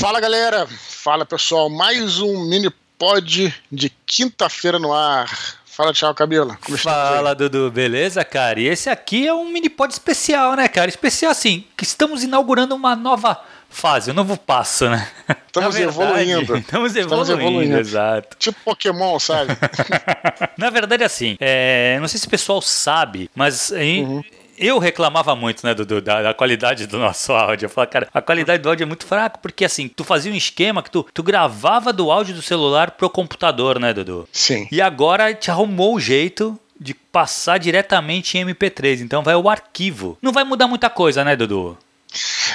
Fala galera, fala pessoal, mais um mini pod de quinta-feira no ar. Fala, tchau, Cabelo. Como Fala, Dudu, beleza, cara? E esse aqui é um mini pod especial, né, cara? Especial assim, que estamos inaugurando uma nova fase, um novo passo, né? Estamos verdade, evoluindo. Estamos evoluindo, estamos evoluindo, exato. Tipo Pokémon, sabe? Na verdade, assim, é, não sei se o pessoal sabe, mas em, uhum eu reclamava muito, né, do, da, da, qualidade do nosso áudio. Eu falava, cara, a qualidade do áudio é muito fraca, porque assim, tu fazia um esquema que tu, tu gravava do áudio do celular pro computador, né, Dudu? Sim. E agora te arrumou o jeito de passar diretamente em MP3. Então vai o arquivo. Não vai mudar muita coisa, né, Dudu?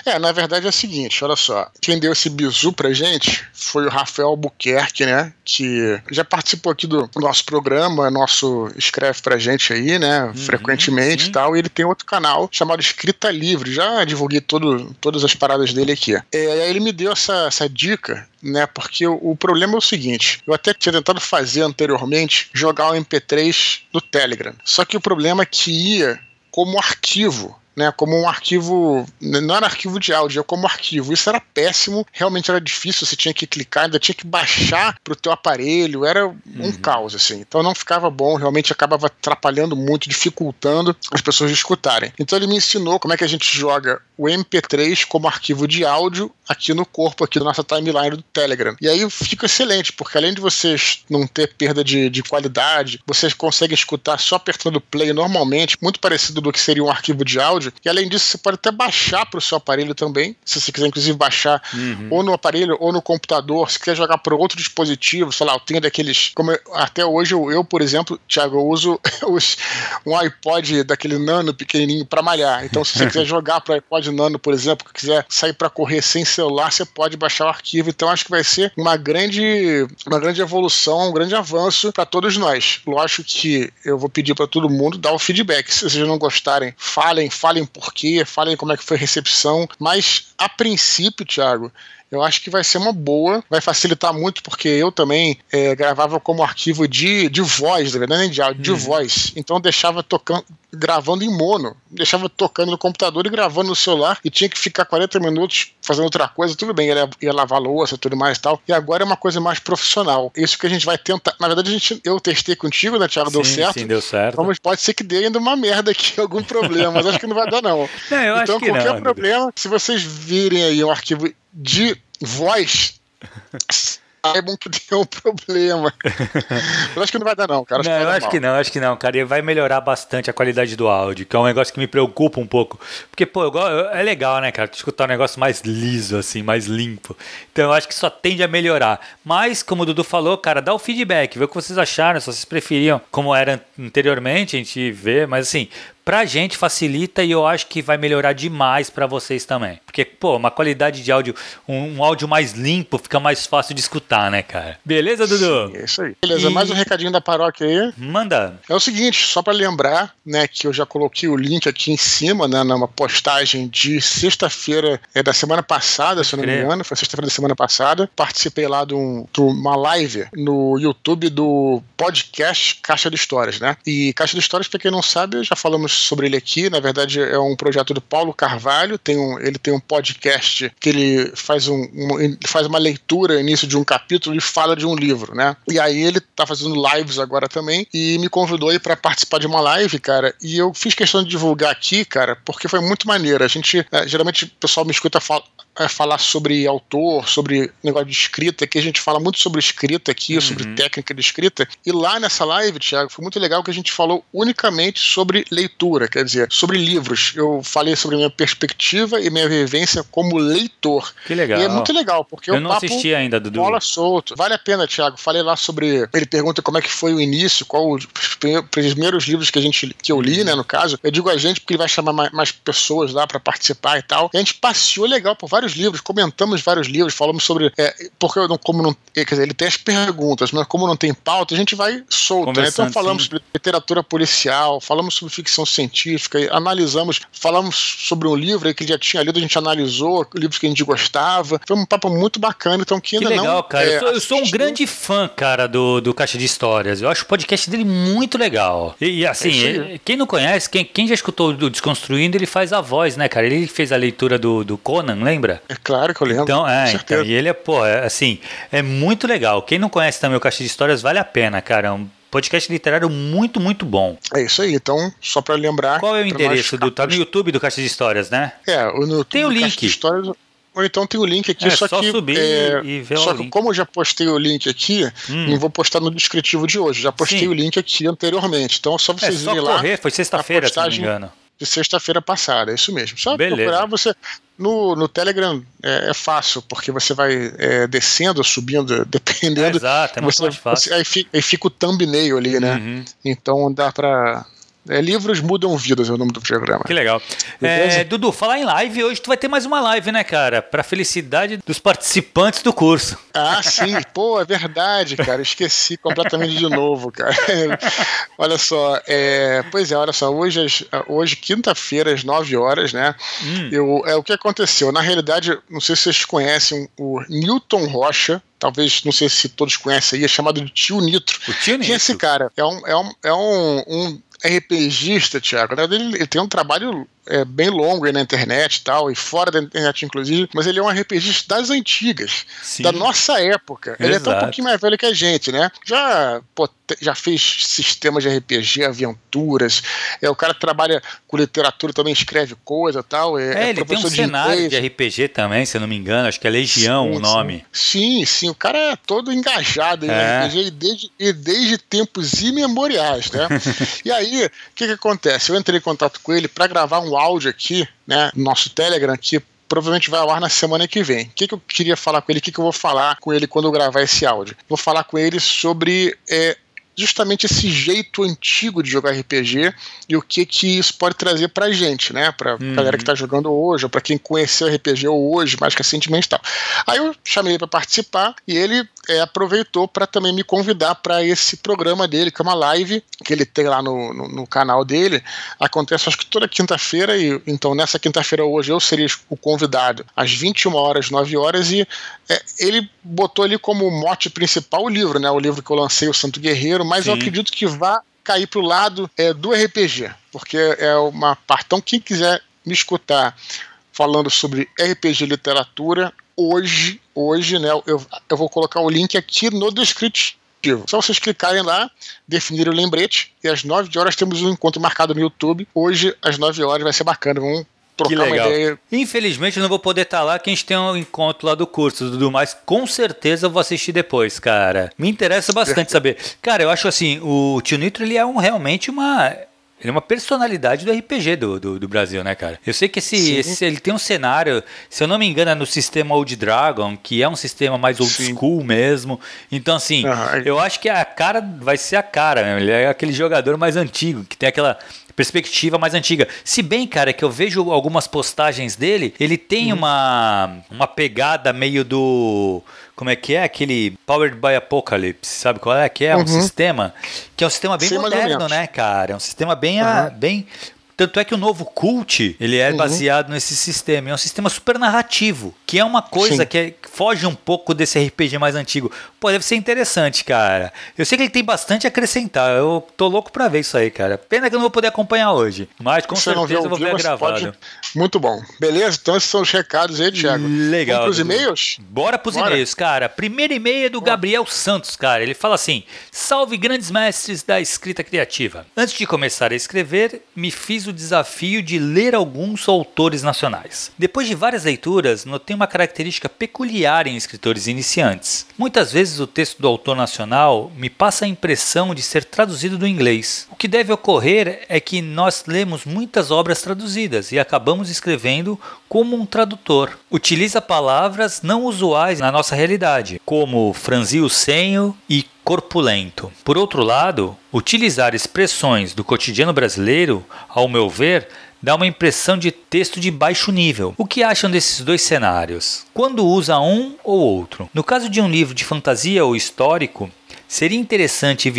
É, na verdade é o seguinte, olha só. Quem deu esse bizu pra gente foi o Rafael Albuquerque, né? Que já participou aqui do nosso programa, nosso escreve pra gente aí, né? Uhum, frequentemente e tal. E ele tem outro canal chamado Escrita Livre. Já divulguei todo, todas as paradas dele aqui. É, aí ele me deu essa, essa dica né? Porque o, o, problema é o seguinte: eu até tinha tentado fazer anteriormente jogar o MP3 no Telegram. Só que o problema é que ia como arquivo né, como um arquivo, não era arquivo de áudio, era como arquivo. Isso era péssimo, realmente era difícil, você tinha que clicar, ainda tinha que baixar para o teu aparelho, era um uhum. caos, assim. Então não ficava bom, realmente acabava atrapalhando muito, dificultando as pessoas de escutarem. Então ele me ensinou como é que a gente joga o MP3 como arquivo de áudio aqui no corpo, aqui da nossa timeline do Telegram. E aí fica excelente, porque além de vocês não ter perda de, de qualidade, vocês conseguem escutar só apertando play normalmente, muito parecido do que seria um arquivo de áudio. E além disso, você pode até baixar para o seu aparelho também, se você quiser, inclusive, baixar uhum. ou no aparelho ou no computador. Se quiser jogar para outro dispositivo, sei lá, eu tenho daqueles. Como eu, até hoje, eu, eu, por exemplo, Thiago, eu uso os, um iPod daquele nano pequenininho para malhar. Então, se você quiser jogar para iPod nano, por exemplo, que quiser sair para correr sem celular, você pode baixar o arquivo. Então, acho que vai ser uma grande, uma grande evolução, um grande avanço para todos nós. Lógico que eu vou pedir para todo mundo dar o feedback. Se vocês não gostarem, falem, falem falem por quê, falem como é que foi a recepção, mas a princípio, Thiago, eu acho que vai ser uma boa, vai facilitar muito, porque eu também é, gravava como arquivo de, de voz, na verdade, nem de áudio, de uhum. voz. Então eu deixava tocando, gravando em mono, deixava tocando no computador e gravando no celular, e tinha que ficar 40 minutos fazendo outra coisa, tudo bem, ia, ia lavar louça tudo mais e tal. E agora é uma coisa mais profissional. Isso que a gente vai tentar. Na verdade, a gente, eu testei contigo, né, Thiago? Deu sim, certo. Sim, deu certo. Então pode ser que dê ainda uma merda aqui, algum problema, mas acho que não vai dar, não. não então, qualquer não, problema, se vocês virem aí um arquivo de voz saibam que tem um problema. eu acho que não vai dar, não, cara. Acho não, eu acho mal. que não, acho que não, cara. E vai melhorar bastante a qualidade do áudio, que é um negócio que me preocupa um pouco. Porque, pô, é legal, né, cara? Escutar um negócio mais liso, assim, mais limpo. Então eu acho que só tende a melhorar. Mas, como o Dudu falou, cara, dá o feedback, vê o que vocês acharam, se vocês preferiam como era anteriormente, a gente vê, mas assim, pra gente facilita e eu acho que vai melhorar demais para vocês também. Porque, pô, uma qualidade de áudio, um, um, áudio mais limpo fica mais fácil de escutar, né, cara? Beleza, Dudu? Sim, é isso aí. Beleza, e... mais um recadinho da paróquia aí. Manda. É o seguinte, só para lembrar, né, que eu já coloquei o link aqui em cima, né, numa postagem de sexta-feira é da semana passada, se eu não me engano, foi sexta-feira da semana passada. Participei lá de, um, de uma live no YouTube do podcast Caixa de Histórias, né? E Caixa de Histórias, para quem não sabe, já falamos sobre ele aqui. Na verdade, é um projeto do Paulo Carvalho. Tem um, ele tem um podcast que ele faz, um, um, faz uma leitura início de um capítulo e fala de um livro, né? E aí ele tá fazendo lives agora também e me convidou aí para participar de uma live, cara. E eu fiz questão de divulgar aqui, cara, porque foi muito maneiro. A gente, é, geralmente, o pessoal me escuta fala, é, falar sobre autor, sobre negócio de escrita, que a gente fala muito sobre escrita aqui, uhum. sobre técnica de escrita. E lá nessa live, Thiago, foi muito legal que a gente falou unicamente sobre leitura, quer dizer, sobre livros. Eu falei sobre minha perspectiva e minha vivência como leitor. Que legal. E é muito legal, porque eu não assisti ainda, Dudu. Bola solto. Vale a pena, Thiago. Falei lá sobre. Ele pergunta como é que foi o início, qual os primeiros livros que a gente que eu li, né, no caso. Eu digo a gente porque ele vai chamar mais pessoas lá para participar e tal. E a gente passeou legal por vários vários livros, comentamos vários livros, falamos sobre. É, porque não, como não. Quer dizer, ele tem as perguntas, mas como não tem pauta, a gente vai solto. Né? Então falamos sim. sobre literatura policial, falamos sobre ficção científica, analisamos, falamos sobre um livro que ele já tinha lido, a gente analisou livros que a gente gostava. Foi um papo muito bacana, então que ainda que legal, não. cara. É, eu, sou, eu sou um grande fã, cara, do, do Caixa de Histórias. Eu acho o podcast dele muito legal. E, e assim, é quem não conhece, quem, quem já escutou do Desconstruindo, ele faz a voz, né, cara? Ele fez a leitura do, do Conan, lembra? Lembra? É claro que eu lembro. Então, é, então, e ele é, pô, é, assim, é muito legal. Quem não conhece também o Caixa de Histórias, vale a pena, cara. É um podcast literário muito, muito bom. É isso aí. Então, só para lembrar. Qual é o endereço do. Tá no YouTube do Caixa de Histórias, né? É, no YouTube Tem o link. Caixa de Histórias. Ou então tem o link aqui, É, só, só que. subir é, e ver só o que link. como eu já postei o link aqui, Hum. não vou postar no descritivo de hoje. Já postei Sim. o link aqui anteriormente. Então é só É vocês só irem lá correr, foi sexta-feira, se não me engano. De sexta-feira passada, é isso mesmo. Só Beleza. procurar você. No, no Telegram é, é fácil, porque você vai é, descendo, subindo, dependendo. Exato, é muito você, mais fácil. você- aí, fica, aí fica o thumbnail ali, né? Uhum. Então dá pra. É, livros mudam vidas é o nome do programa. Que legal. É, Dudu, falar em live, hoje tu vai ter mais uma live, né, cara? Pra felicidade dos participantes do curso. Ah, sim, pô, é verdade, cara. Esqueci completamente de novo, cara. olha só, é, pois é, olha só, hoje, hoje quinta-feira, às 9 horas, né? Hum. Eu, é o que aconteceu. Na realidade, não sei se vocês conhecem o Newton Rocha. Talvez, não sei se todos conhecem aí, é chamado de Tio Nitro. O tio Quem é esse Nitro. cara? É um, é um, é um, um RPGista, Thiago. Verdade, Ele, ele tem um trabalho é, bem longo aí na internet e tal, e fora da internet, inclusive, mas ele é um RPGista das antigas, Sim. da nossa época. Ele é até um Exato. pouquinho mais velho que a gente, né? Já, pô, já fez sistemas de RPG, aventuras. É, o cara trabalha com literatura, também escreve coisa e tal. É, É, ele tem um de cenário inglês. de RPG também, se eu não me engano. Acho que é Legião Sim, o nome. Sim, sim, o cara é todo engajado em É. RPG e desde, e desde tempos imemoriais, né? e aí, o que que acontece? Eu entrei em contato com ele para gravar um áudio aqui, né, no nosso Telegram, que provavelmente vai ao ar na semana que vem. O que, que eu queria falar com ele? O que, que eu vou falar com ele quando eu gravar esse áudio? Vou falar com ele sobre é, justamente esse jeito antigo de jogar RPG e o que que isso pode trazer pra gente, né? Pra Uhum. galera que tá jogando hoje, ou pra quem conheceu RPG hoje, mais recentemente e tal. Aí eu chamei ele pra participar e ele é, aproveitou para também me convidar para esse programa dele, que é uma live que ele tem lá no, no, no canal dele. Acontece acho que toda quinta-feira, e então nessa quinta-feira hoje eu seria o convidado às 21 horas, 9 horas, e é, ele botou ali como mote principal o livro, né? O livro que eu lancei, O Santo Guerreiro, mas eu Sim. acredito que vá cair pro lado é, do RPG, porque é uma parte. Então, quem quiser me escutar falando sobre RPG literatura, hoje, hoje, né, eu, eu vou colocar o link aqui no descritivo. Só vocês clicarem lá, definirem o lembrete, e às 9 horas temos um encontro marcado no YouTube. Hoje, às 9 horas, vai ser bacana. Vamos trocar uma ideia. Infelizmente eu não vou poder estar lá, que a gente tem um encontro lá do curso, Dudu, mas com certeza eu vou assistir depois, cara. Me interessa bastante saber. Cara, eu acho assim, o Tio Nitro ele é um, realmente uma. Ele é uma personalidade do RPG do, do, do Brasil, né, cara? Eu sei que esse, esse- ele tem um cenário, se eu não me engano, é no sistema Old Dragon, que é um sistema mais old Sim. school mesmo. Então, assim, eu acho que a cara vai ser a cara, né? Ele é aquele jogador mais antigo, que tem aquela perspectiva mais antiga. Se bem, cara, que eu vejo algumas postagens dele, ele tem Uhum. uma, uma pegada meio do. Como é que é? Aquele Powered by Apocalypse, sabe qual é? Que é um Uhum. sistema que é um sistema bem ou moderno, né, cara? É um sistema bem, a- Aham. bem tanto é que o novo Cult, ele é Uhum. baseado nesse sistema. É um sistema super narrativo, que é uma coisa Sim. que é- que foge um pouco desse RPG mais antigo. Pô, deve ser interessante, cara. Eu sei que ele tem bastante a acrescentar. Eu tô louco pra ver isso aí, cara. Pena que eu não vou poder acompanhar hoje. Mas com você certeza eu vou ver gravado. pode. Muito bom. Beleza? Então esses são os recados aí, Thiago. Legal. Vamos pros e-mails? Bora pros Bora. e-mails, cara. Primeiro e-mail é do Gabriel Santos, cara. Ele fala assim: Salve grandes mestres da escrita criativa. Antes de começar a escrever, me fiz o desafio de ler alguns autores nacionais. Depois de várias leituras, notei uma característica peculiar em escritores iniciantes. Muitas vezes o texto do autor nacional me passa a impressão de ser traduzido do inglês. O que deve ocorrer é que nós lemos muitas obras traduzidas e acabamos escrevendo como um tradutor. Utiliza palavras não usuais na nossa realidade, como franzir o senho e corpulento. Por outro lado, utilizar expressões do cotidiano brasileiro, ao meu ver, dá uma impressão de texto de baixo nível. O que acham desses dois cenários? Quando usa um ou outro? No caso de um livro de fantasia ou histórico, seria interessante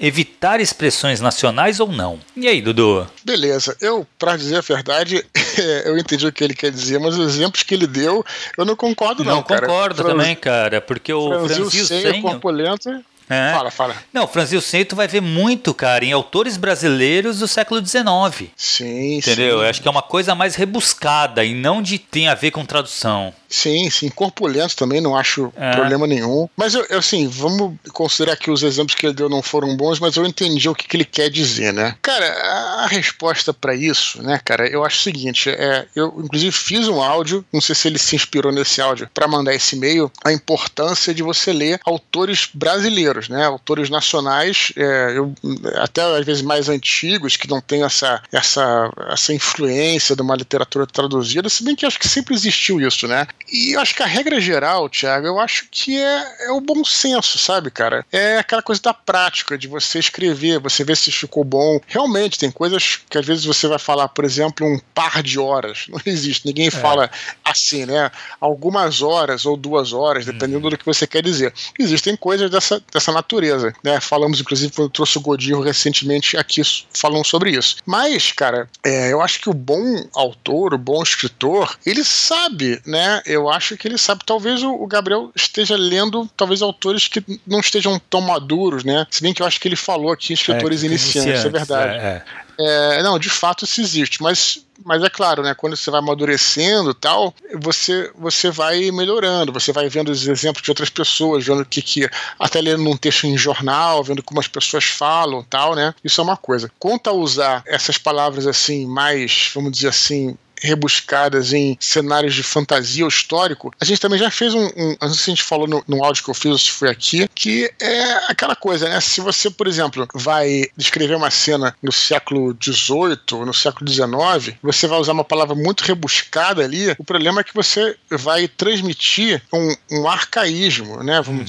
evitar expressões nacionais ou não? E aí, Dudu? Beleza. Eu, pra dizer a verdade, eu entendi o que ele quer dizer, mas os exemplos que ele deu, eu não concordo, não. Não, cara. concordo Franz- também, cara, porque o Franzir o franzir o senho, senho... corpulento. É. Fala, fala. Não, Franzil Cento vai ver muito, cara, em autores brasileiros do século XIX. Sim, Entendeu? sim. Eu acho que é uma coisa mais rebuscada e não de tem a ver com tradução. Sim, sim. Corpulento também não acho É. problema nenhum. Mas, eu, eu, assim, vamos considerar que os exemplos que ele deu não foram bons, mas eu entendi o que, que ele quer dizer, né? Cara, a, resposta pra isso, né, cara, eu acho o seguinte: é, eu, inclusive, fiz um áudio, não sei se ele se inspirou nesse áudio pra mandar esse e-mail, a importância de você ler autores brasileiros, né? Autores nacionais, é, eu, até às vezes mais antigos, que não têm essa, essa, essa influência de uma literatura traduzida, se bem que acho que sempre existiu isso, né? E eu acho que a regra geral, Thiago, eu acho que é, é o bom senso, sabe, cara? É aquela coisa da prática, de você escrever, você ver se ficou bom. Realmente, tem coisas que às vezes você vai falar, por exemplo, um par de horas. Não existe, ninguém fala assim, né? Algumas horas ou duas horas, dependendo do que você quer dizer. Existem coisas dessa, dessa natureza, né? Falamos, inclusive, quando eu trouxe o Godinho recentemente aqui falando sobre isso. Mas, cara, é, eu acho que o bom autor, o bom escritor, ele sabe, né? Eu acho que ele sabe. Talvez o, Gabriel esteja lendo, talvez, autores que não estejam tão maduros, né? Se bem que eu acho que ele falou aqui escritores É, iniciantes, é verdade. é, é. É, não, de fato isso existe, mas, mas é claro, né? Quando você vai amadurecendo e tal, você, você vai melhorando, você vai vendo os exemplos de outras pessoas, vendo o que, que até lendo um texto em jornal, vendo como as pessoas falam tal, né? Isso é uma coisa. Quanto a usar essas palavras assim, mais, vamos dizer assim, rebuscadas em cenários de fantasia ou histórico, a gente também já fez um. um não sei se a gente falou no, no áudio que eu fiz ou se foi aqui, que é aquela coisa, né? Se você, por exemplo, vai descrever uma cena no século XVIII, no século XIX, você vai usar uma palavra muito rebuscada ali, o problema é que você vai transmitir um, um arcaísmo, né? Vamos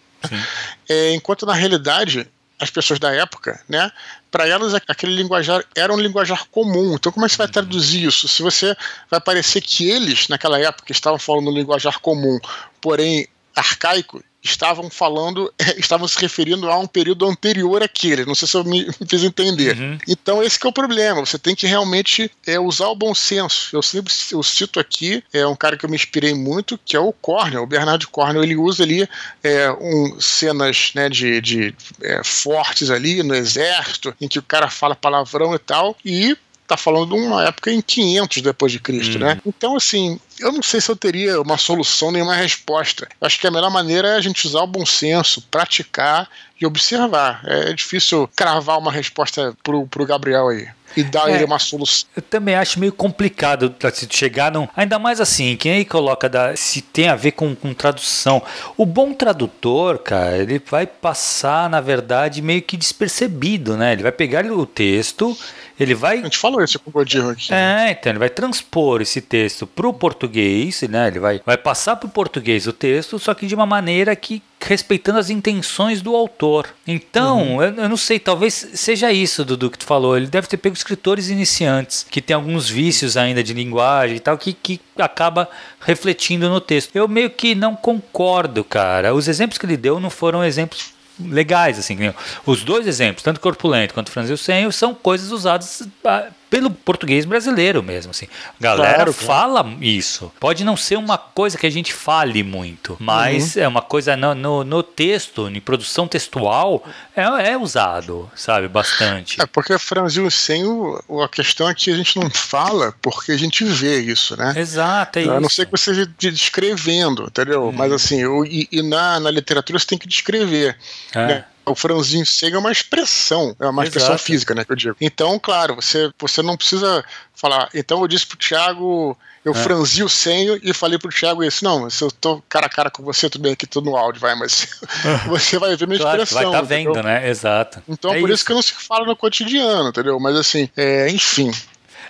é, enquanto na realidade as pessoas da época, né, para elas aquele linguajar era um linguajar comum. Então como é que você vai traduzir isso? Se você vai parecer que eles naquela época estavam falando um linguajar comum, porém arcaico, estavam falando, estavam se referindo a um período anterior àquele. Não sei se eu me, me fiz entender. Uhum. Então esse é o problema. Você tem que realmente é, usar o bom senso. Eu sempre eu cito aqui é um cara que eu me inspirei muito, que é o Cornell. O Bernard Cornell ele usa ali é, um, cenas né, de, de é, fortes ali no exército, em que o cara fala palavrão e tal, e tá falando de uma época em 500 depois de Cristo, Uhum. né? Então, assim, eu não sei se eu teria uma solução nem uma resposta. Eu acho que a melhor maneira é a gente usar o bom senso, praticar e observar. É difícil cravar uma resposta pro, pro Gabriel aí e dar É. ele uma solução. Eu também acho meio complicado pra se chegar num. Ainda mais assim, quem aí coloca da, se tem a ver com, com tradução. O bom tradutor, cara, ele vai passar, na verdade, meio que despercebido, né? Ele vai pegar o texto, ele vai A gente falou isso com o Godinho aqui. É, então ele vai transpor esse texto para o português, né? Ele vai, vai passar para o português o texto, só que de uma maneira que respeitando as intenções do autor. Então, eu, eu não sei, talvez seja isso, Dudu, que tu falou. Ele deve ter pego escritores iniciantes, que tem alguns vícios ainda de linguagem e tal, que, que acaba refletindo no texto. Eu meio que não concordo, cara. Os exemplos que ele deu não foram exemplos legais, assim. Os dois exemplos, tanto Corpulento quanto Franzil Senho, são coisas usadas ah, pelo português brasileiro mesmo, assim. A galera Claro, claro. fala isso. Pode não ser uma coisa que a gente fale muito, mas Uhum. é uma coisa no, no, no texto, em produção textual, é, é usado, sabe, bastante. É porque franzil sem o, a questão é que a gente não fala porque a gente vê isso, né? Exato, é A isso. Uhum. não ser que você esteja descrevendo, entendeu? Mas assim, o- e, e na, na literatura você tem que descrever. É. né? O franzinho cego é uma expressão, é uma expressão Exato. física, né? Que eu digo. Então, claro, você, você não precisa falar. Então eu disse pro Thiago, eu É. franzi o senho e falei pro Thiago isso. Não, se eu tô cara a cara com você, tudo bem aqui, tô no áudio, vai, mas você vai ver minha Claro, expressão. vai estar entendeu? vendo, né? Exato. Então, É por isso. que não se fala no cotidiano, entendeu? Mas assim, é, enfim.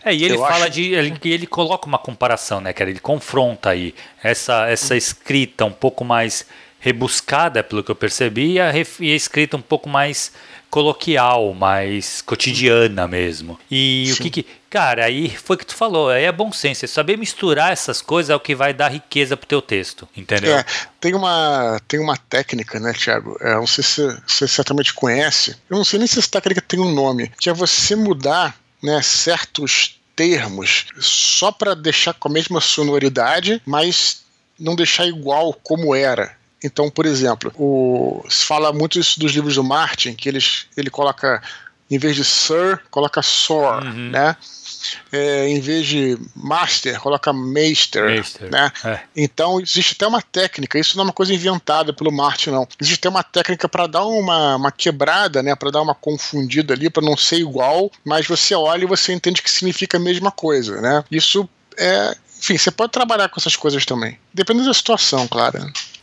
É, e ele Eu fala acho- de. Ele, ele coloca uma comparação, né, cara? Ele confronta aí essa, essa escrita um pouco mais rebuscada, pelo que eu percebi, e a, e a escrita um pouco mais coloquial, mais cotidiana mesmo. E o Sim. que que. Cara, aí foi o que tu falou, aí é bom senso. é Saber misturar essas coisas é o que vai dar riqueza pro teu texto, entendeu? É, tem uma, tem uma técnica, né, Thiago? É, não sei se você certamente conhece. Eu não sei nem se essa técnica tem um nome, que é você mudar né, certos termos só para deixar com a mesma sonoridade, mas não deixar igual como era. Então, por exemplo, o, se fala muito isso dos livros do Martin, que eles, ele coloca, em vez de Sir, coloca Sor, uhum. né? É, em vez de master, coloca meister, meister. né? É. Então existe até uma técnica, isso não é uma coisa inventada pelo Martin, não. Existe até uma técnica para dar uma, uma quebrada, né? Para dar uma confundida ali, para não ser igual, mas você olha e você entende que significa a mesma coisa, né? Isso é. Enfim, você pode trabalhar com essas coisas também. Depende da situação, claro.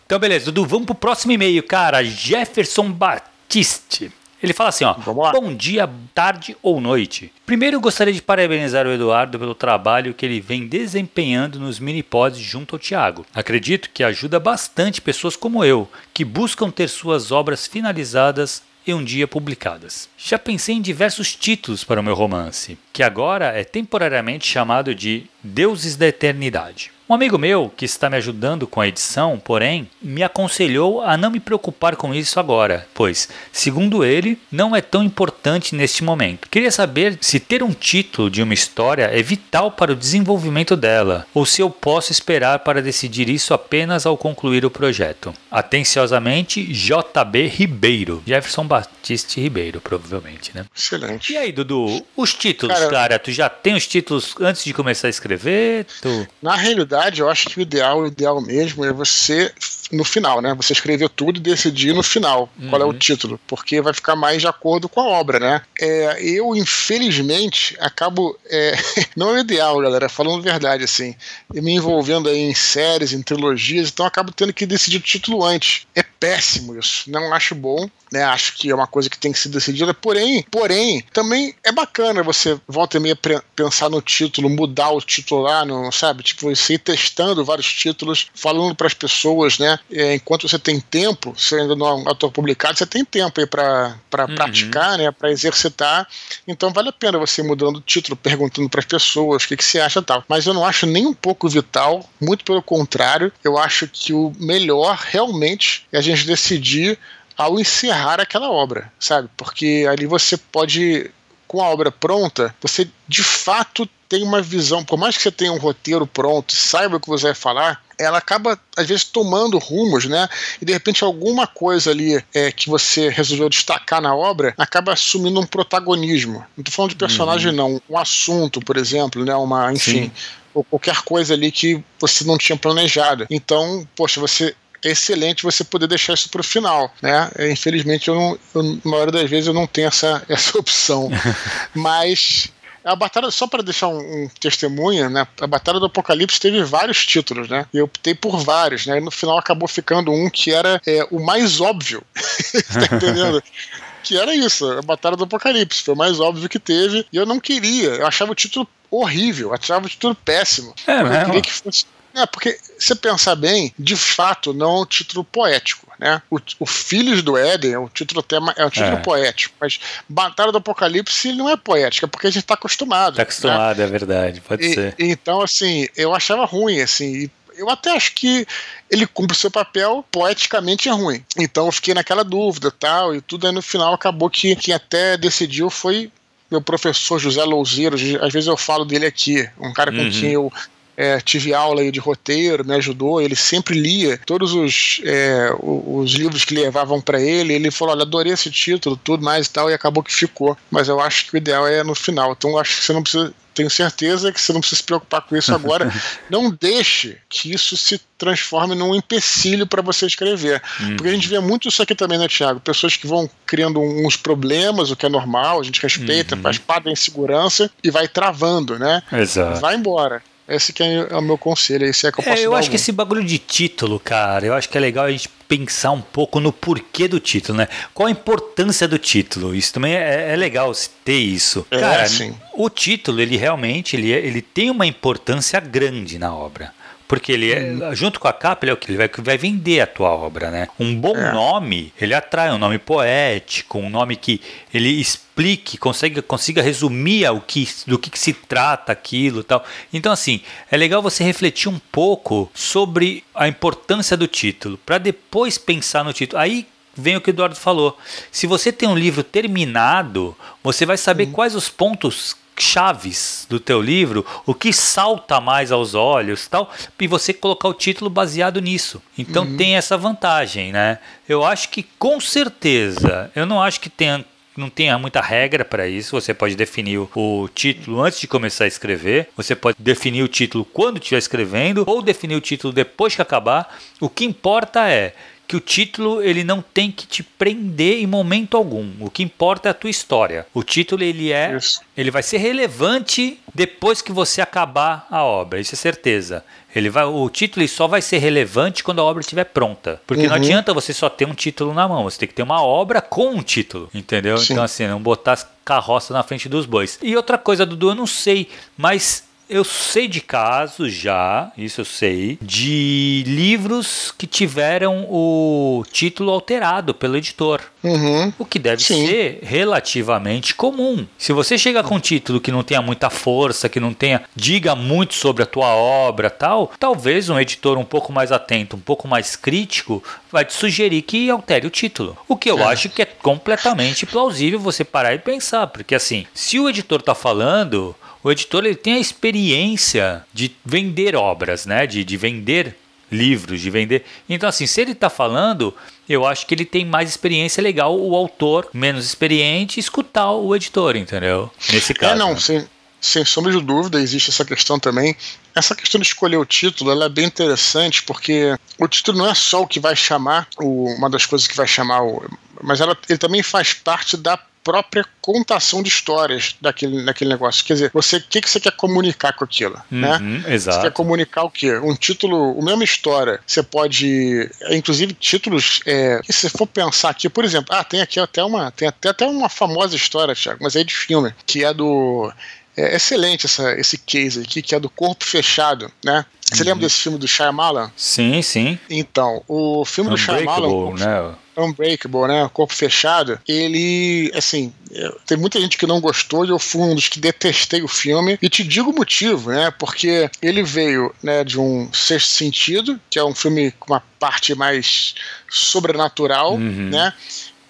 Então, beleza, Dudu, vamos pro próximo e-mail, cara. Jefferson Batiste. Ele fala assim, ó. Bom dia, tarde ou noite. Primeiro, gostaria de parabenizar o Eduardo pelo trabalho que ele vem desempenhando nos mini-pods junto ao Tiago. Acredito que ajuda bastante pessoas como eu, que buscam ter suas obras finalizadas e um dia publicadas. Já pensei em diversos títulos para o meu romance, que agora é temporariamente chamado de Deuses da Eternidade. Um amigo meu, que está me ajudando com a edição, porém, me aconselhou a não me preocupar com isso agora, pois, segundo ele, não é tão importante neste momento. Queria saber se ter um título de uma história é vital para o desenvolvimento dela, ou se eu posso esperar para decidir isso apenas ao concluir o projeto. Atenciosamente, JB Ribeiro. Jefferson Batiste Ribeiro, provavelmente, né? Excelente. E aí, Dudu, os títulos, cara, cara tu já tem os títulos antes de começar a escrever? Tu... Na realidade, verdade, eu acho que o ideal, o ideal mesmo é você no final, né? Você escrever tudo e decidir no final uhum. qual é o uhum. título, porque vai ficar mais de acordo com a obra, né? É, eu, infelizmente, acabo. É, não é o ideal, galera, falando verdade, assim. Me envolvendo aí em séries, em trilogias, então acabo tendo que decidir o título antes. É péssimo isso. Não acho bom, né? Acho que é uma coisa que tem que ser decidida. Porém, porém, também é bacana você volta e meia pensar no título, mudar o título lá, no, sabe? Tipo, você ir testando vários títulos, falando para as pessoas, né? É, enquanto você tem tempo, sendo no autor publicado, você tem tempo aí para uhum. praticar, né? Para exercitar. Então vale a pena você mudando o título, perguntando para as pessoas o que, que você acha tal. Mas eu não acho nem um pouco vital, muito pelo contrário, eu acho que o melhor realmente é a gente decidir ao encerrar aquela obra, sabe? Porque ali você pode, com a obra pronta, você de fato tem uma visão, por mais que você tenha um roteiro pronto, saiba o que você vai falar, ela acaba, às vezes, tomando rumos, né? E de repente alguma coisa ali é, que você resolveu destacar na obra acaba assumindo um protagonismo. Não tô falando de personagem, uhum. não. Um assunto, por exemplo, né? Uma, enfim. Sim. Ou qualquer coisa ali que você não tinha planejado. Então, poxa, você é excelente você poder deixar isso para o final, né? É, infelizmente, eu não, eu, na maioria das vezes eu não tenho essa, essa opção. Mas a batalha, só para deixar um, um testemunho, né? A Batalha do Apocalipse teve vários títulos, né? E eu optei por vários, né? E no final acabou ficando um que era é, o mais óbvio. tá entendendo? que era isso, a Batalha do Apocalipse. Foi o mais óbvio que teve. E eu não queria. Eu achava o título horrível, achava o título péssimo. É, eu queria que fosse é, porque você pensar bem, de fato, não é um título poético. Né? O, o Filhos do Éden é um título tema, é um título é. poético, mas Batalha do Apocalipse não é poética, é porque a gente está acostumado. Está acostumado, né? é verdade, pode e, ser. Então, assim, eu achava ruim, assim, eu até acho que ele cumpre o seu papel, poeticamente é ruim. Então eu fiquei naquela dúvida tal, e tudo aí no final acabou que quem até decidiu foi meu professor José Louzeiro, às vezes eu falo dele aqui, um cara com uhum. quem eu é, tive aula de roteiro, me ajudou. Ele sempre lia todos os, é, os livros que levavam para ele. Ele falou: Olha, adorei esse título, tudo mais e tal, e acabou que ficou. Mas eu acho que o ideal é no final. Então eu acho que você não precisa. Tenho certeza que você não precisa se preocupar com isso agora. não deixe que isso se transforme num empecilho para você escrever. Uhum. Porque a gente vê muito isso aqui também, né, Tiago? Pessoas que vão criando uns problemas, o que é normal, a gente respeita, uhum. faz parte da insegurança e vai travando, né? Exato. Vai embora. Esse que é o meu conselho, esse é que eu posso é, Eu acho algum. que esse bagulho de título, cara, eu acho que é legal a gente pensar um pouco no porquê do título, né? Qual a importância do título? Isso também é, é legal ter isso. É, cara, sim. o título, ele realmente ele, é, ele tem uma importância grande na obra. Porque ele é, junto com a capa, ele é o que? Ele vai, vai vender a tua obra, né? Um bom é. nome, ele atrai um nome poético, um nome que ele explique, consiga, consiga resumir o que, do que, que se trata aquilo tal. Então, assim, é legal você refletir um pouco sobre a importância do título, para depois pensar no título. Aí vem o que o Eduardo falou. Se você tem um livro terminado, você vai saber quais os pontos chaves do teu livro, o que salta mais aos olhos, tal, e você colocar o título baseado nisso. Então uhum. tem essa vantagem, né? Eu acho que com certeza, eu não acho que tenha não tenha muita regra para isso. Você pode definir o título antes de começar a escrever. Você pode definir o título quando estiver escrevendo ou definir o título depois que acabar. O que importa é que o título ele não tem que te prender em momento algum. O que importa é a tua história. O título ele é, isso. ele vai ser relevante depois que você acabar a obra. Isso é certeza. Ele vai, o título só vai ser relevante quando a obra estiver pronta. Porque uhum. não adianta você só ter um título na mão. Você tem que ter uma obra com um título, entendeu? Sim. Então assim, não botar as carroças na frente dos bois. E outra coisa, Dudu, eu não sei, mas eu sei de casos já, isso eu sei, de livros que tiveram o título alterado pelo editor. Uhum. O que deve Sim. ser relativamente comum. Se você chega com um título que não tenha muita força, que não tenha, diga muito sobre a tua obra tal, talvez um editor um pouco mais atento, um pouco mais crítico, vai te sugerir que altere o título. O que eu é. acho que é completamente plausível você parar e pensar, porque assim, se o editor está falando o editor ele tem a experiência de vender obras, né? De, de vender livros, de vender. Então, assim, se ele está falando, eu acho que ele tem mais experiência legal, o autor menos experiente, escutar o editor, entendeu? Nesse é, caso. É, não, né? sem, sem sombra de dúvida, existe essa questão também. Essa questão de escolher o título ela é bem interessante, porque o título não é só o que vai chamar, o, uma das coisas que vai chamar o. Mas ela, ele também faz parte da própria contação de histórias daquele, daquele negócio. Quer dizer, você o que, que você quer comunicar com aquilo? Uhum, né? Exato. Você quer comunicar o quê? Um título, uma mesma história. Você pode. Inclusive, títulos. É, se você for pensar aqui, por exemplo, ah, tem aqui até uma. Tem até, até uma famosa história, Thiago, mas é de filme, que é do. É excelente essa, esse case aqui, que é do corpo fechado, né? Você uhum. lembra desse filme do Shyamalan? Sim, sim. Então, o filme do Shyamalan... Né? Unbreakable, né? Corpo Fechado, ele, assim, é, tem muita gente que não gostou e eu fui um dos que detestei o filme. E te digo o motivo, né? Porque ele veio né, de um Sexto Sentido, que é um filme com uma parte mais sobrenatural, uhum. né?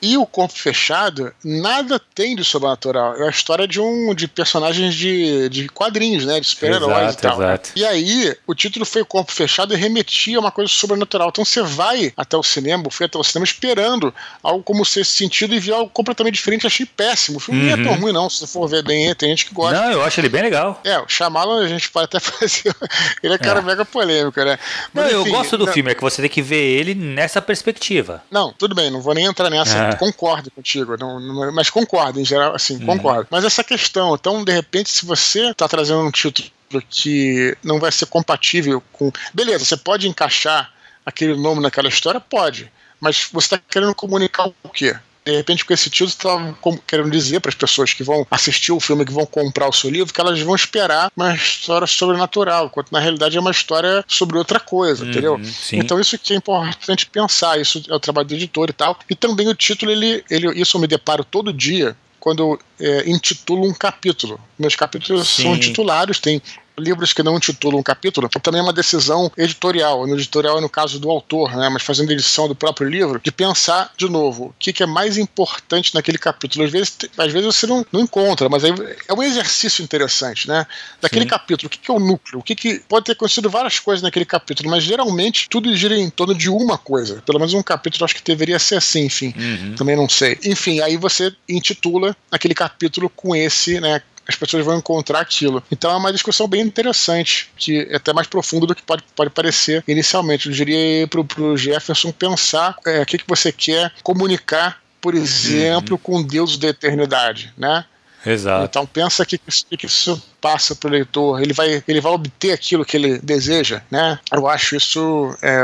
E o Corpo Fechado, nada tem de sobrenatural. É a história de um de personagens de, de quadrinhos, né? De super-heróis e tal. Exato. E aí, o título foi Corpo Fechado e remetia a uma coisa sobrenatural. Então você vai até o cinema, foi até o cinema esperando algo como ser esse sentido e viu algo completamente diferente. Achei péssimo. O filme uhum. não é tão uhum. ruim, não. Se você for ver bem, tem gente que gosta. Não, eu acho ele bem legal. É, o Shyamalan a gente pode até fazer. ele é cara é. mega polêmico, né? Mas, não, enfim, eu gosto do não... filme, é que você tem que ver ele nessa perspectiva. Não, tudo bem, não vou nem entrar nessa. É. Concordo contigo, não, não, mas concordo, em geral, assim, uhum. concordo. Mas essa questão, então, de repente, se você está trazendo um título que não vai ser compatível com. Beleza, você pode encaixar aquele nome naquela história? Pode. Mas você está querendo comunicar o quê? De repente, com esse título, estava querendo dizer para as pessoas que vão assistir o filme, que vão comprar o seu livro, que elas vão esperar uma história sobrenatural, quando na realidade é uma história sobre outra coisa, uhum, entendeu? Sim. Então, isso que é importante pensar, isso é o trabalho do editor e tal. E também o título, ele, ele isso eu me deparo todo dia quando eu é, intitulo um capítulo. Meus capítulos Sim. são titulares, tem livros que não intitulam um capítulo, também é uma decisão editorial. No editorial é no caso do autor, né, mas fazendo edição do próprio livro, de pensar de novo o que, que é mais importante naquele capítulo. Às vezes, às vezes você não, não encontra, mas aí é um exercício interessante, né? Daquele Sim. capítulo, o que, que é o núcleo? O que, que pode ter acontecido várias coisas naquele capítulo, mas geralmente tudo gira em torno de uma coisa. Pelo menos um capítulo acho que deveria ser assim, enfim. Uhum. Também não sei. Enfim, aí você intitula aquele capítulo com esse, né? As pessoas vão encontrar aquilo. Então é uma discussão bem interessante, que é até mais profunda do que pode, pode parecer inicialmente. Eu diria para o Jefferson pensar é, o que, que você quer comunicar, por exemplo, uhum. com Deus da eternidade, né? Exato. Então pensa que, que isso passa para o leitor, ele vai, ele vai obter aquilo que ele deseja, né? Eu acho isso é,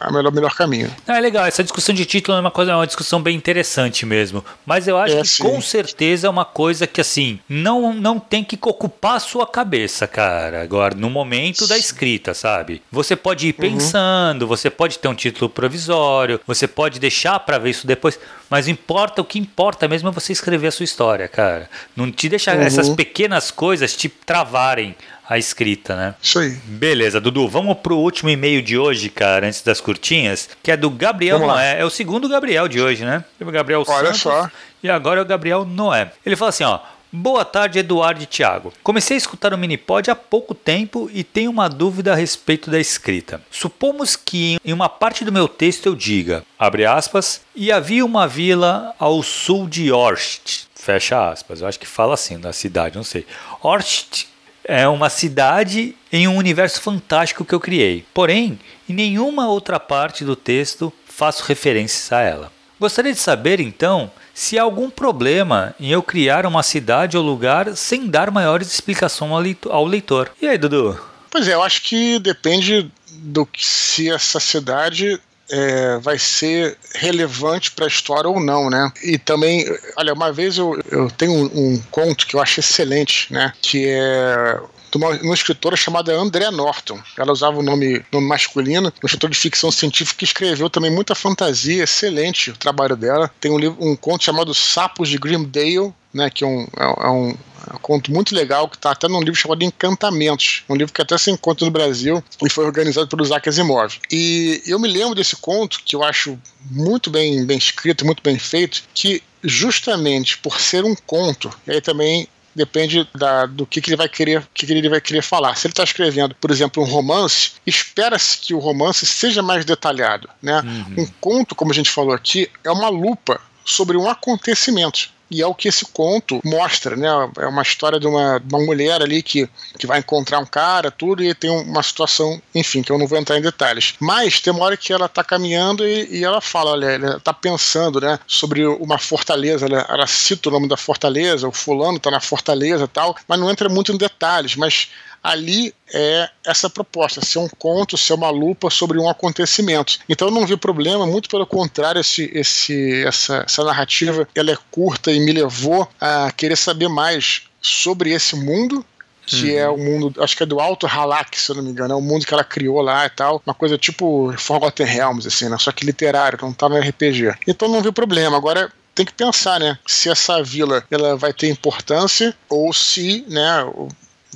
é o melhor, melhor caminho. Não, é legal, essa discussão de título é uma coisa, é uma discussão bem interessante mesmo. Mas eu acho é, que sim. com certeza é uma coisa que assim, não, não tem que ocupar a sua cabeça, cara, agora, no momento da escrita, sabe? Você pode ir uhum. pensando, uhum. você pode ter um título provisório, você pode deixar para ver isso depois, mas importa, o que importa mesmo é você escrever a sua história, cara. Não te deixar uhum. essas pequenas coisas te travarem a escrita, né? Isso aí. Beleza, Dudu, vamos pro último e-mail de hoje, cara, antes das curtinhas, que é do Gabriel Noé. É o segundo Gabriel de hoje, né? O Gabriel Olha Santos, só. E agora é o Gabriel Noé. Ele fala assim, ó: Boa tarde, Eduardo e Thiago. Comecei a escutar o Minipod há pouco tempo e tenho uma dúvida a respeito da escrita. Supomos que em uma parte do meu texto eu diga, abre aspas, e havia uma vila ao sul de Orst, fecha aspas. Eu acho que fala assim na cidade, não sei. Orst é uma cidade em um universo fantástico que eu criei. Porém, em nenhuma outra parte do texto faço referências a ela. Gostaria de saber, então, se há algum problema em eu criar uma cidade ou lugar sem dar maiores explicações ao leitor. E aí, Dudu? Pois é, eu acho que depende do que se essa cidade é, vai ser relevante para a história ou não, né? E também, olha, uma vez eu, eu tenho um, um conto que eu acho excelente, né? Que é de uma, uma, escritora chamada Andrea Norton. Ela usava o nome, nome masculino, um escritor de ficção científica que escreveu também muita fantasia, excelente o trabalho dela. Tem um, livro, um conto chamado Sapos de Grimdale, né, que é um, é, é um, é um conto muito legal que está até num livro chamado Encantamentos, um livro que até se encontra no Brasil e foi organizado pelo Isaac Asimov. E eu me lembro desse conto que eu acho muito bem, bem escrito, muito bem feito, que justamente por ser um conto, e aí também depende da, do que, que, ele vai querer que, que ele vai querer falar. Se ele está escrevendo, por exemplo, um romance, espera-se que o romance seja mais detalhado. Né? Uhum. Um conto, como a gente falou aqui, é uma lupa sobre um acontecimento. E é o que esse conto mostra, né? É uma história de uma, uma mulher ali que, que vai encontrar um cara, tudo, e tem uma situação, enfim, que eu não vou entrar em detalhes. Mas tem uma hora que ela está caminhando e, e, ela fala, olha, ela está pensando, né, sobre uma fortaleza, ela, ela, cita o nome da fortaleza, o fulano está na fortaleza e tal, mas não entra muito em detalhes, mas ali é essa proposta, ser um conto, ser uma lupa sobre um acontecimento. Então eu não vi problema, muito pelo contrário, esse, esse, essa, essa narrativa ela é curta e me levou a querer saber mais sobre esse mundo que uhum. é o mundo, acho que é do Alto Halak, se eu não me engano, é o mundo que ela criou lá e tal, uma coisa tipo Forgotten Realms, assim, né? Só que literário, não tá no RPG. Então não vi problema. Agora tem que pensar, né? Se essa vila ela vai ter importância ou se, né,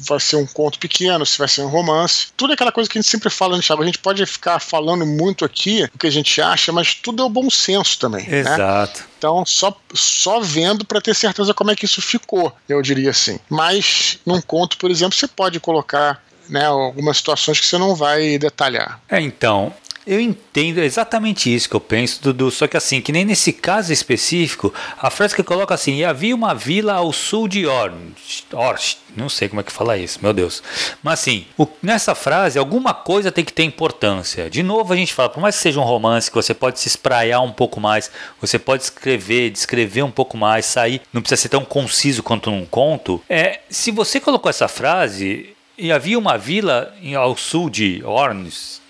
vai ser um conto pequeno, se vai ser um romance. Tudo é aquela coisa que a gente sempre fala, né, Thiago? A gente pode ficar falando muito aqui o que a gente acha, mas tudo é o bom senso também. Né? Exato. Né? Então, só, só vendo para ter certeza como é que isso ficou, eu diria assim. Mas num conto, por exemplo, você pode colocar né, algumas situações que você não vai detalhar. É, então, eu entendo exatamente isso que eu penso, Dudu. Só que assim, que nem nesse caso específico, a frase que coloca assim: havia uma vila ao sul de Orst. Não sei como é que fala isso, meu Deus. Mas assim, o, nessa frase, alguma coisa tem que ter importância. De novo, a gente fala, por mais que seja um romance, que você pode se espraiar um pouco mais, você pode escrever, descrever um pouco mais, sair, não precisa ser tão conciso quanto um conto. É, se você colocou essa frase, e havia uma vila ao sul de Orns,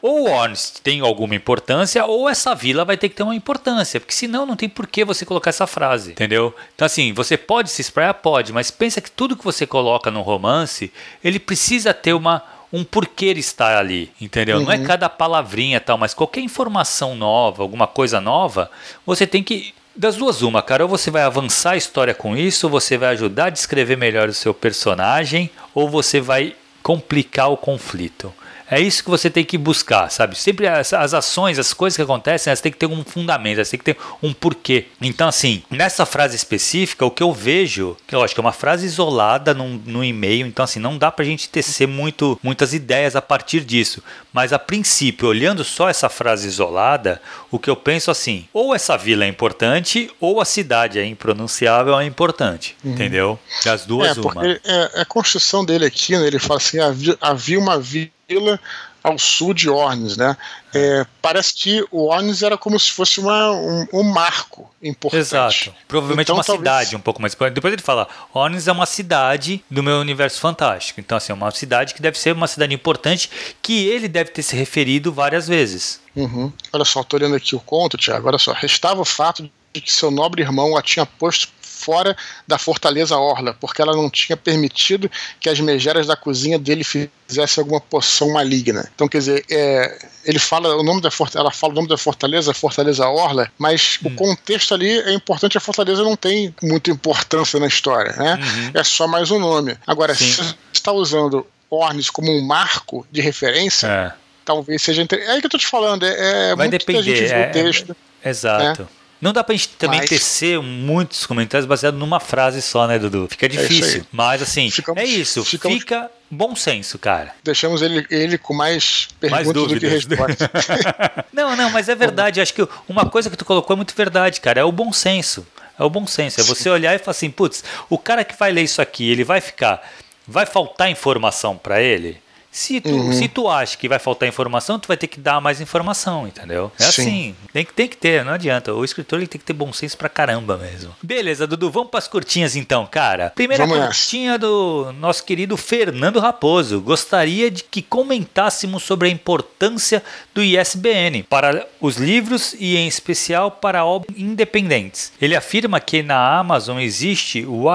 ou o Orns tem alguma importância, ou essa vila vai ter que ter uma importância, porque senão não tem por que você colocar essa frase, entendeu? Então, assim, você pode se espraiar? Pode, mas pensa que tudo que você coloca no romance, ele precisa ter uma um porquê ele estar ali, entendeu? Uhum. Não é uhum. cada palavrinha tal, mas qualquer informação nova, alguma coisa nova, você tem que das duas, uma, cara, ou você vai avançar a história com isso, ou você vai ajudar a descrever melhor o seu personagem, ou você vai complicar o conflito. É isso que você tem que buscar, sabe? Sempre as, as ações, as coisas que acontecem, elas têm que ter um fundamento, elas têm que ter um porquê. Então, assim, nessa frase específica, o que eu vejo, que eu acho que é uma frase isolada num, num e-mail, então, assim, não dá pra gente tecer muito, muitas ideias a partir disso. Mas, a princípio, olhando só essa frase isolada, o que eu penso assim, ou essa vila é importante, ou a cidade é impronunciável é importante, uhum. entendeu? Das duas, é, uma. É, é, a construção dele aqui, né, ele fala assim, havia, havia uma vila vila ao sul de Ornes, né? É, parece que o Ornes era como se fosse uma, um, um marco importante. Exato. Provavelmente então, uma talvez... cidade um pouco mais. Depois ele fala, Ornes é uma cidade do meu universo fantástico. Então, assim, é uma cidade que deve ser uma cidade importante que ele deve ter se referido várias vezes. Uhum. Olha só, estou olhando aqui o conto, Tiago. Olha só, restava o fato de que seu nobre irmão a tinha posto fora da fortaleza Orla, porque ela não tinha permitido que as megeras da cozinha dele fizessem alguma poção maligna. Então, quer dizer, é, ele fala o nome da fortaleza, ela fala o nome da fortaleza, Fortaleza Orla, mas hum. o contexto ali é importante, a fortaleza não tem muita importância na história, né? Uhum. É só mais um nome. Agora, Sim. se você está usando Ornes como um marco de referência, é. talvez seja. É aí que eu tô te falando, é, é Vai muito depender, é, o texto. É, exato. Né? Não dá pra gente também Mas... tecer muitos comentários baseados numa frase só, né, Dudu? Fica é difícil. É Mas assim, Ficamos, é isso. Ficamos... Fica bom senso, cara. Deixamos ele, ele com mais perguntas mais do que respostas. não, não, mas é verdade. Acho que uma coisa que tu colocou é muito verdade, cara. É o bom senso. É o bom senso. É você olhar e falar assim, putz, o cara que vai ler isso aqui, ele vai ficar. Vai faltar informação para ele? Se tu, uhum. se tu acha que vai faltar informação, tu vai ter que dar mais informação, entendeu? É Sim. assim, tem que, tem que ter, não adianta. O escritor ele tem que ter bom senso pra caramba mesmo. Beleza, Dudu, vamos pras curtinhas então, cara. Primeira vamos curtinha do nosso querido Fernando Raposo. Gostaria de que comentássemos sobre a importância do ISBN para os livros e em especial para obras independentes. Ele afirma que na Amazon existe o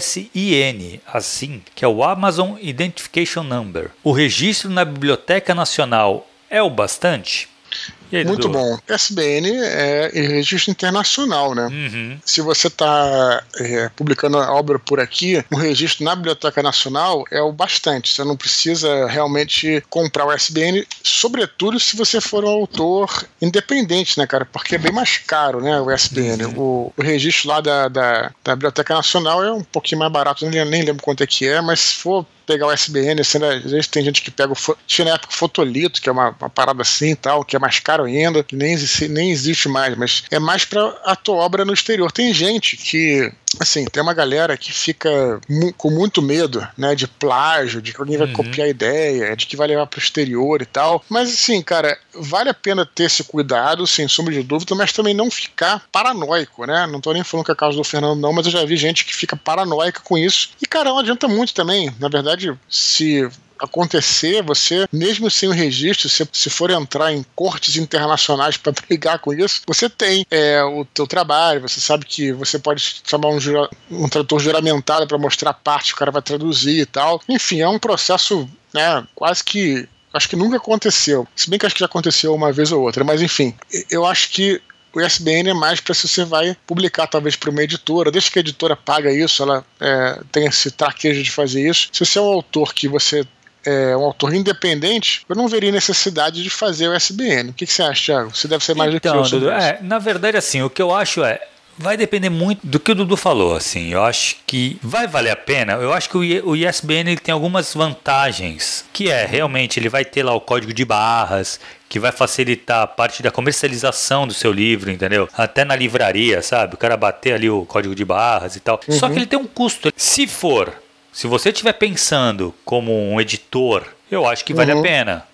SIN, assim, que é o Amazon Identification Number. O registro na Biblioteca Nacional é o bastante? Aí, Muito bom. SBN é registro internacional, né? Uhum. Se você está é, publicando a obra por aqui, o registro na Biblioteca Nacional é o bastante. Você não precisa realmente comprar o SBN, sobretudo se você for um autor independente, né, cara? Porque é bem mais caro, né, o SBN. Uhum. O, o, registro lá da, da, da, Biblioteca Nacional é um pouquinho mais barato, nem, nem lembro quanto é que é, mas se for pegar o SBN, assim, né, às vezes tem gente que pega o. Tinha na época o Fotolito, que é uma, uma parada assim e tal, que é mais caro ainda, que nem, nem existe mais, mas é mais para a tua obra no exterior. Tem gente que assim, tem uma galera que fica mu com muito medo, né, de plágio, de que alguém vai uhum. copiar a ideia, de que vai levar para o exterior e tal. Mas assim, cara, vale a pena ter esse cuidado, sem sombra de dúvida, mas também não ficar paranoico, né? Não tô nem falando que é a causa do Fernando não, mas eu já vi gente que fica paranoica com isso. E cara, não adianta muito também. Na verdade, se acontecer, você, mesmo sem o registro, se, se for entrar em cortes internacionais para brigar com isso, você tem é, o teu trabalho, você sabe que você pode chamar um, jura, um tradutor juramentado para mostrar a parte o cara vai traduzir e tal. Enfim, é um processo né, quase que acho que nunca aconteceu. Se bem que acho que já aconteceu uma vez ou outra, mas enfim, eu acho que o ISBN é mais para se você vai publicar talvez para uma editora, desde que a editora paga isso, ela é, tem esse traquejo de fazer isso. Se você é um autor que você é, um autor independente, eu não veria necessidade de fazer o SBN. O que, que você acha, Thiago? Você deve ser mais então, do que eu Dudu, é, Na verdade, assim, o que eu acho é vai depender muito do que o Dudu falou, assim. Eu acho que vai valer a pena. Eu acho que o ISBN ele tem algumas vantagens, que é realmente ele vai ter lá o código de barras, que vai facilitar a parte da comercialização do seu livro, entendeu? Até na livraria, sabe? O cara bater ali o código de barras e tal. Uhum. Só que ele tem um custo. Se for se você estiver pensando como um editor, eu acho que vale uhum. a pena.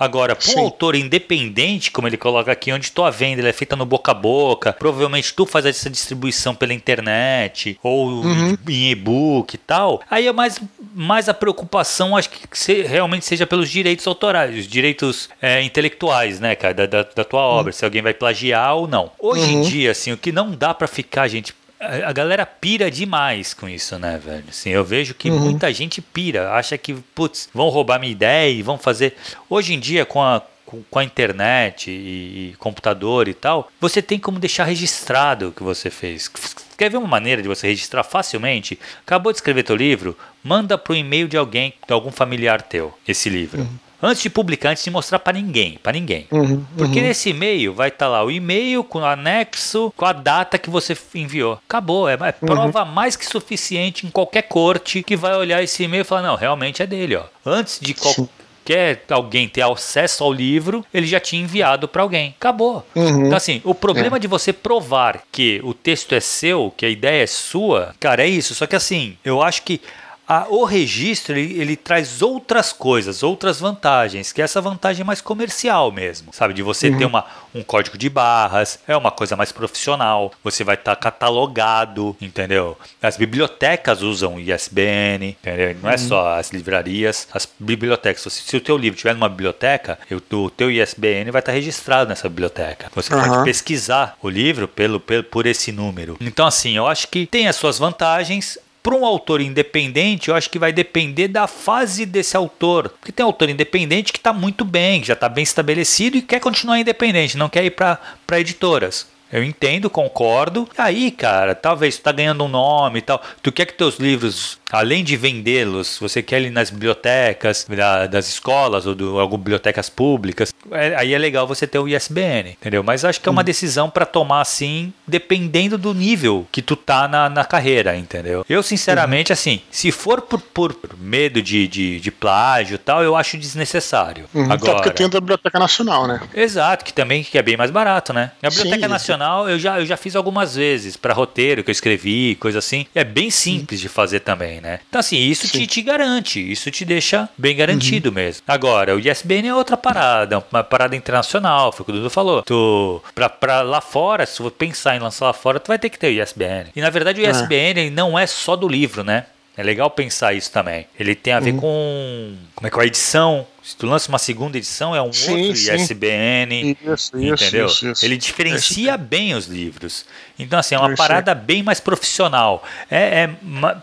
Agora, para um autor independente, como ele coloca aqui, onde tua venda é feita no boca a boca, provavelmente tu faz essa distribuição pela internet ou uhum. em e-book e tal, aí é mais, mais a preocupação, acho que se, realmente seja pelos direitos autorais, os direitos é, intelectuais, né, cara, da, da, da tua obra, uhum. se alguém vai plagiar ou não. Hoje em uhum. dia, assim, o que não dá para ficar, gente, a galera pira demais com isso, né, velho? Assim, eu vejo que uhum. muita gente pira, acha que, putz, vão roubar minha ideia e vão fazer. Hoje em dia, com a, com a internet e, e computador e tal, você tem como deixar registrado o que você fez. Quer ver uma maneira de você registrar facilmente? Acabou de escrever teu livro? Manda pro e-mail de alguém, de algum familiar teu, esse livro. Uhum antes de publicar, antes de mostrar para ninguém, para ninguém. Uhum, Porque uhum. nesse e-mail vai estar tá lá o e-mail com o anexo, com a data que você enviou. Acabou, é, é prova uhum. mais que suficiente em qualquer corte que vai olhar esse e-mail e falar, não, realmente é dele, ó. Antes de qualquer alguém ter acesso ao livro, ele já tinha enviado para alguém. Acabou. Uhum. Então, assim, o problema é. de você provar que o texto é seu, que a ideia é sua, cara, é isso. Só que, assim, eu acho que a, o registro ele, ele, traz outras coisas, outras vantagens, que é essa vantagem mais comercial mesmo, sabe? De você uhum. ter uma, um código de barras, é uma coisa mais profissional, você vai estar tá catalogado, entendeu? As bibliotecas usam ISBN, entendeu? Não é uhum. só as livrarias, as bibliotecas. Se, se o teu livro estiver numa biblioteca, o teu ISBN vai estar tá registrado nessa biblioteca. Você uhum. pode pesquisar o livro pelo, pelo, por esse número. Então, assim, eu acho que tem as suas vantagens, para um autor independente, eu acho que vai depender da fase desse autor. Porque tem autor independente que está muito bem, que já está bem estabelecido e quer continuar independente, não quer ir para editoras. Eu entendo, concordo. Aí, cara, talvez tu tá ganhando um nome e tal. Tu quer que teus livros além de vendê-los, você quer ir nas bibliotecas da, das escolas ou do, algumas bibliotecas públicas, é, aí é legal você ter o ISBN, entendeu? Mas acho que é uma hum. decisão para tomar assim, dependendo do nível que tu tá na, na carreira, entendeu? Eu, sinceramente, uhum. assim, se for por, por medo de, de, de plágio e tal, eu acho desnecessário. Uhum, Agora, porque tem a Biblioteca Nacional, né? Exato, que também que é bem mais barato, né? A Biblioteca Sim, Nacional eu já, eu já fiz algumas vezes para roteiro que eu escrevi, coisa assim. É bem simples de fazer também, né? Então, assim, isso te, te, garante, isso te deixa bem garantido uhum. mesmo. Agora, o ISBN é outra parada, uma parada internacional, foi o que o Dudu falou. Tu, pra, pra lá fora, se você pensar em lançar lá fora, tu vai ter que ter o ISBN. E na verdade o ISBN é. não é só do livro, né? É legal pensar isso também. Ele tem a ver uhum. com como é que é a edição. Se tu lança uma segunda edição, é um sim, outro sim. ISBN. Isso, entendeu? Isso, isso, Ele diferencia bem os livros. Então, assim, é uma parada bem mais profissional. É, é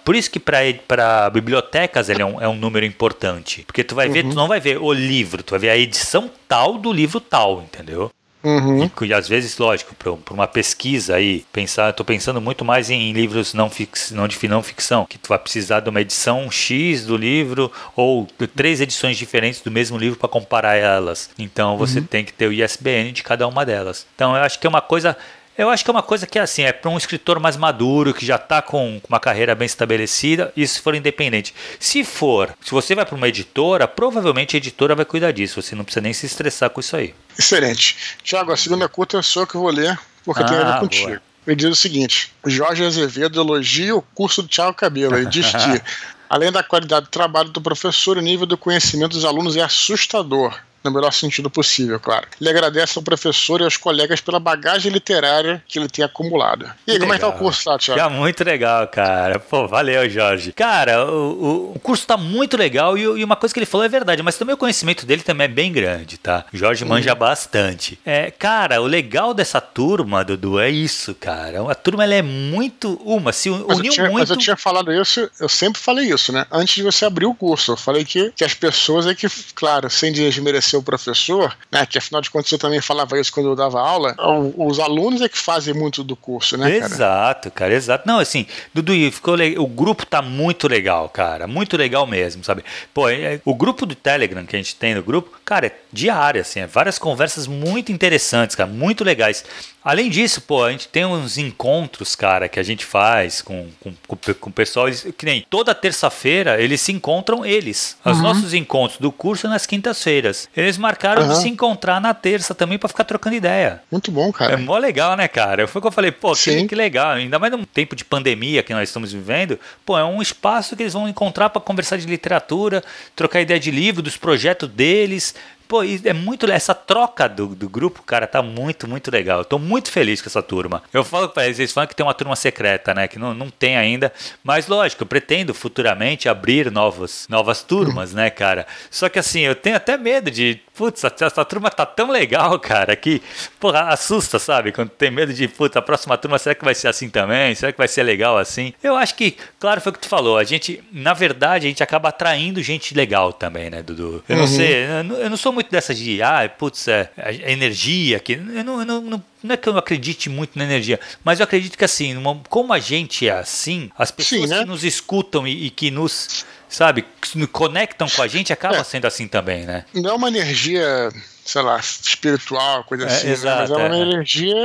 por isso que para bibliotecas ele é um, é um número importante. Porque tu vai uhum. ver, tu não vai ver o livro, tu vai ver a edição tal do livro tal, entendeu? Uhum. E, e, às vezes, lógico, para uma pesquisa aí, pensar, estou pensando muito mais em livros não, fix, não de não ficção, que tu vai precisar de uma edição X do livro ou três edições diferentes do mesmo livro para comparar elas. Então você uhum. tem que ter o ISBN de cada uma delas. Então eu acho que é uma coisa eu acho que é uma coisa que assim, é para um escritor mais maduro, que já está com uma carreira bem estabelecida, e se for independente. Se for, se você vai para uma editora, provavelmente a editora vai cuidar disso, você não precisa nem se estressar com isso aí. Excelente. Tiago, a segunda curta é só que eu vou ler, porque ah, tem a ver ah, contigo. Boa. Ele diz o seguinte: Jorge Azevedo elogia o curso do Tiago Cabelo e diz que, além da qualidade do trabalho do professor, o nível do conhecimento dos alunos é assustador no melhor sentido possível, claro. Ele agradece ao professor e aos colegas pela bagagem literária que ele tem acumulado. E aí, como é que tá o curso, tá, Thiago? Tá muito legal, cara. Pô, valeu, Jorge. Cara, o, o, o curso tá muito legal e, e, uma coisa que ele falou é verdade, mas também o conhecimento dele também é bem grande, tá? O Jorge manja hum. bastante. É, cara, o legal dessa turma, Dudu, é isso, cara. A turma ela é muito uma, se mas uniu muito. Mas eu tinha falado isso, eu sempre falei isso, né? Antes de você abrir o curso, eu falei que, que as pessoas é que, claro, sem desmerecer ser o professor, né, que afinal de contas eu também falava isso quando eu dava aula, os alunos é que fazem muito do curso, né? Exato, cara, exato. Não, assim, Dudu, ficou o grupo tá muito legal, cara, muito legal mesmo, sabe? Pô, é, o grupo do Telegram que a gente tem no grupo, cara, é diário, assim, é várias conversas muito interessantes, cara, muito legais. Além disso, pô, a gente tem uns encontros, cara, que a gente faz com, com, com, o pessoal. Eles, que nem toda terça-feira eles se encontram, eles. Os uhum. nossos encontros do curso nas quintas-feiras. Eles marcaram uhum. de se encontrar na terça também para ficar trocando ideia. Muito bom, cara. É mó legal, né, cara? Foi o que eu falei, pô, que, que, legal. Ainda mais num tempo de pandemia que nós estamos vivendo, pô, é um espaço que eles vão encontrar para conversar de literatura, trocar ideia de livro, dos projetos deles, Pô, é muito. Essa troca do, do grupo, cara, tá muito, muito legal. Eu tô muito feliz com essa turma. Eu falo pra eles, eles falam que tem uma turma secreta, né? Que não, não tem ainda. Mas lógico, eu pretendo futuramente abrir novos, novas turmas, né, cara? Só que assim, eu tenho até medo de putz, essa turma tá tão legal, cara, que, porra, assusta, sabe? Quando tem medo de, putz, a próxima turma, será que vai ser assim também? Será que vai ser legal assim? Eu acho que, claro, foi o que tu falou, a gente, na verdade, a gente acaba atraindo gente legal também, né, Dudu? Eu não uhum. sei, eu não, sou muito dessas de, ah, putz, é, é energia, que eu não, eu não, não não é que eu acredite muito na energia, mas eu acredito que assim, como a gente é assim, as pessoas Sim, né? que nos escutam e, e, que nos sabe, conectam com a gente, acaba é. sendo assim também, né? Não é uma energia, sei lá, espiritual, coisa é, assim, exato, né? mas é uma é. energia